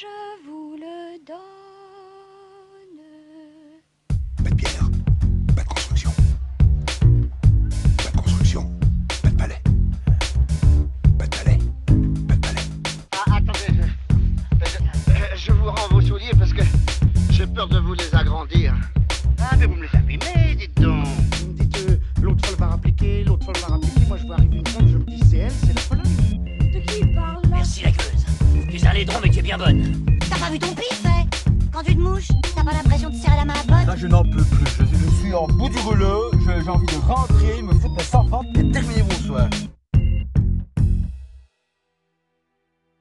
je vous laidron mais tu es bien bonne. T'as pas vu ton pif, hein Quand tu te mouches, t'as pas l'impression de serrer la main à pote Là, je n'en peux plus. Je, je suis en bout du rouleau. J'ai envie de rentrer, me foutre mes sans et terminer mon soir.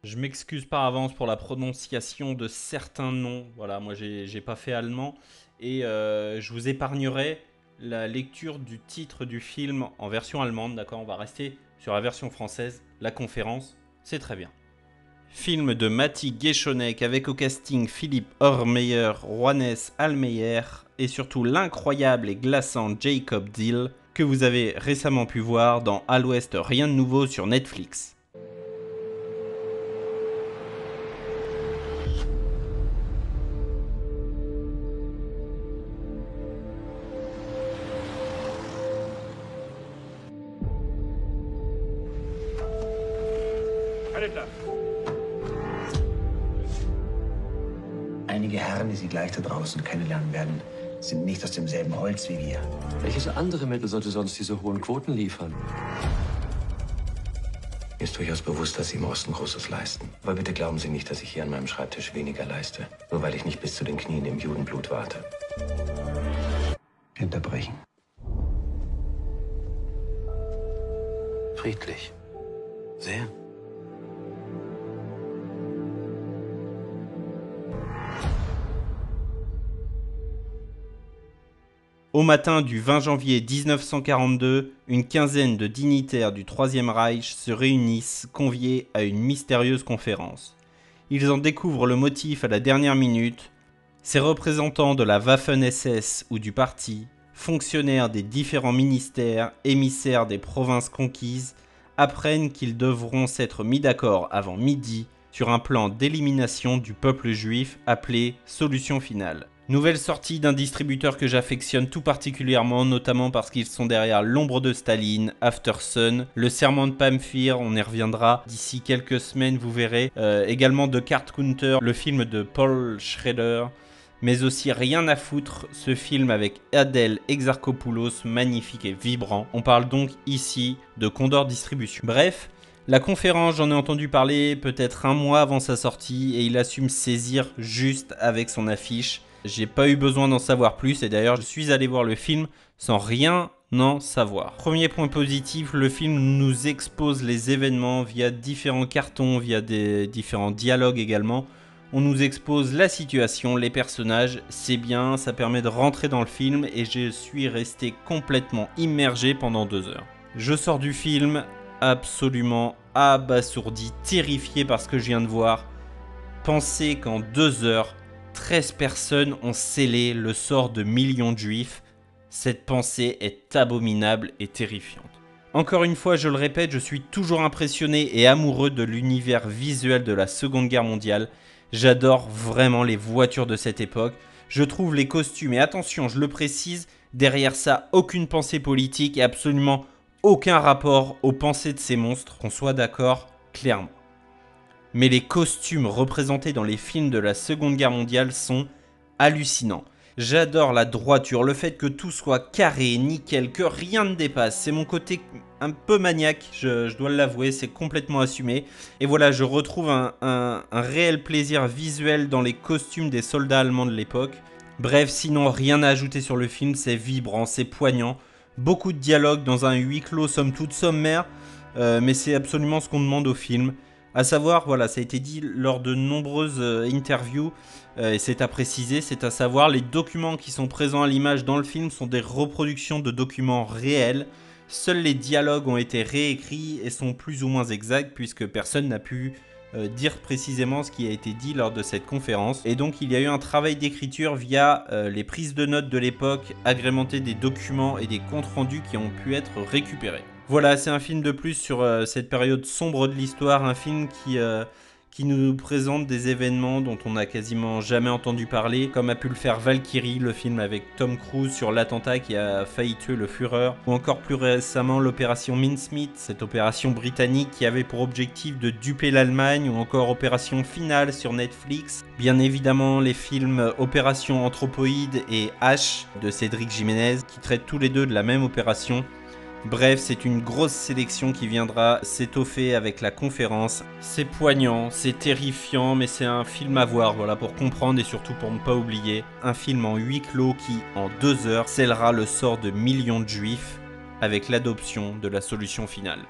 Je m'excuse par avance pour la prononciation de certains noms. Voilà, moi j'ai j'ai pas fait allemand. Et euh, je vous épargnerai la lecture du titre du film en version allemande. D'accord? On va rester sur la version française. La conférence, c'est très bien. Film de Matti Geschonek avec au casting Philippe Hormeyer, Juanes Almeyer et surtout l'incroyable et glaçant Jacob Dill que vous avez récemment pu voir dans À l'Ouest Rien de nouveau sur Netflix. Einige Herren, die Sie gleich da draußen kennenlernen werden, sind nicht aus demselben Holz wie wir. Welches andere Mittel sollte sonst diese hohen Quoten liefern? Mir ist durchaus bewusst, dass Sie im Osten Großes leisten. Aber bitte glauben Sie nicht, dass ich hier an meinem Schreibtisch weniger leiste, nur weil ich nicht bis zu den Knien im Judenblut warte. Unterbrechen. Friedlich. Sehr. Au matin du 20 janvier 1942, une quinzaine de dignitaires du Troisième Reich se réunissent conviés à une mystérieuse conférence. Ils en découvrent le motif à la dernière minute. Ces représentants de la Waffen-SS ou du parti, fonctionnaires des différents ministères, émissaires des provinces conquises, apprennent qu'ils devront s'être mis d'accord avant midi sur un plan d'élimination du peuple juif appelé Solution finale. Nouvelle sortie d'un distributeur que j'affectionne tout particulièrement, notamment parce qu'ils sont derrière L'ombre de Staline, After Sun, Le serment de Pamphire, on y reviendra d'ici quelques semaines, vous verrez. Euh, également de Card Counter, le film de Paul Schrader, mais aussi Rien à foutre, ce film avec Adèle Exarchopoulos, magnifique et vibrant. On parle donc ici de Condor Distribution. Bref, la conférence, j'en ai entendu parler peut-être un mois avant sa sortie et il assume saisir juste avec son affiche. J'ai pas eu besoin d'en savoir plus et d'ailleurs je suis allé voir le film sans rien en savoir. Premier point positif, le film nous expose les événements via différents cartons, via des différents dialogues également. On nous expose la situation, les personnages, c'est bien, ça permet de rentrer dans le film et je suis resté complètement immergé pendant deux heures. Je sors du film absolument abasourdi, terrifié par ce que je viens de voir. Pensez qu'en deux heures, 13 personnes ont scellé le sort de millions de juifs. Cette pensée est abominable et terrifiante. Encore une fois, je le répète, je suis toujours impressionné et amoureux de l'univers visuel de la Seconde Guerre mondiale. J'adore vraiment les voitures de cette époque. Je trouve les costumes, et attention, je le précise, derrière ça, aucune pensée politique et absolument aucun rapport aux pensées de ces monstres, qu'on soit d'accord clairement. Mais les costumes représentés dans les films de la Seconde Guerre mondiale sont hallucinants. J'adore la droiture, le fait que tout soit carré, nickel, que rien ne dépasse. C'est mon côté un peu maniaque, je, dois l'avouer, c'est complètement assumé. Et voilà, je retrouve un réel plaisir visuel dans les costumes des soldats allemands de l'époque. Bref, sinon rien à ajouter sur le film, c'est vibrant, c'est poignant. Beaucoup de dialogues dans un huis clos, somme toute sommaire, euh, mais c'est absolument ce qu'on demande au film. À savoir, voilà, ça a été dit lors de nombreuses euh, interviews, euh, et c'est à préciser, c'est à savoir, les documents qui sont présents à l'image dans le film sont des reproductions de documents réels. Seuls les dialogues ont été réécrits et sont plus ou moins exacts, puisque personne n'a pu euh, dire précisément ce qui a été dit lors de cette conférence. Et donc il y a eu un travail d'écriture via les prises de notes de l'époque, agrémenté des documents et des comptes rendus qui ont pu être récupérés. Voilà, c'est un film de plus sur euh, cette période sombre de l'histoire, un film qui, euh, qui nous présente des événements dont on n'a quasiment jamais entendu parler, comme a pu le faire Valkyrie, le film avec Tom Cruise sur l'attentat qui a failli tuer le Führer, ou encore plus récemment l'opération Mincemeat, cette opération britannique qui avait pour objectif de duper l'Allemagne, ou encore Opération Finale sur Netflix. Bien évidemment les films Opération Anthropoïde et H de Cédric Jiménez, qui traitent tous les deux de la même opération. Bref, c'est une grosse sélection qui viendra s'étoffer avec la conférence. C'est poignant, c'est terrifiant, mais c'est un film à voir, voilà, pour comprendre et surtout pour ne pas oublier. Un film en huis clos qui, en deux heures, scellera le sort de millions de juifs avec l'adoption de la solution finale.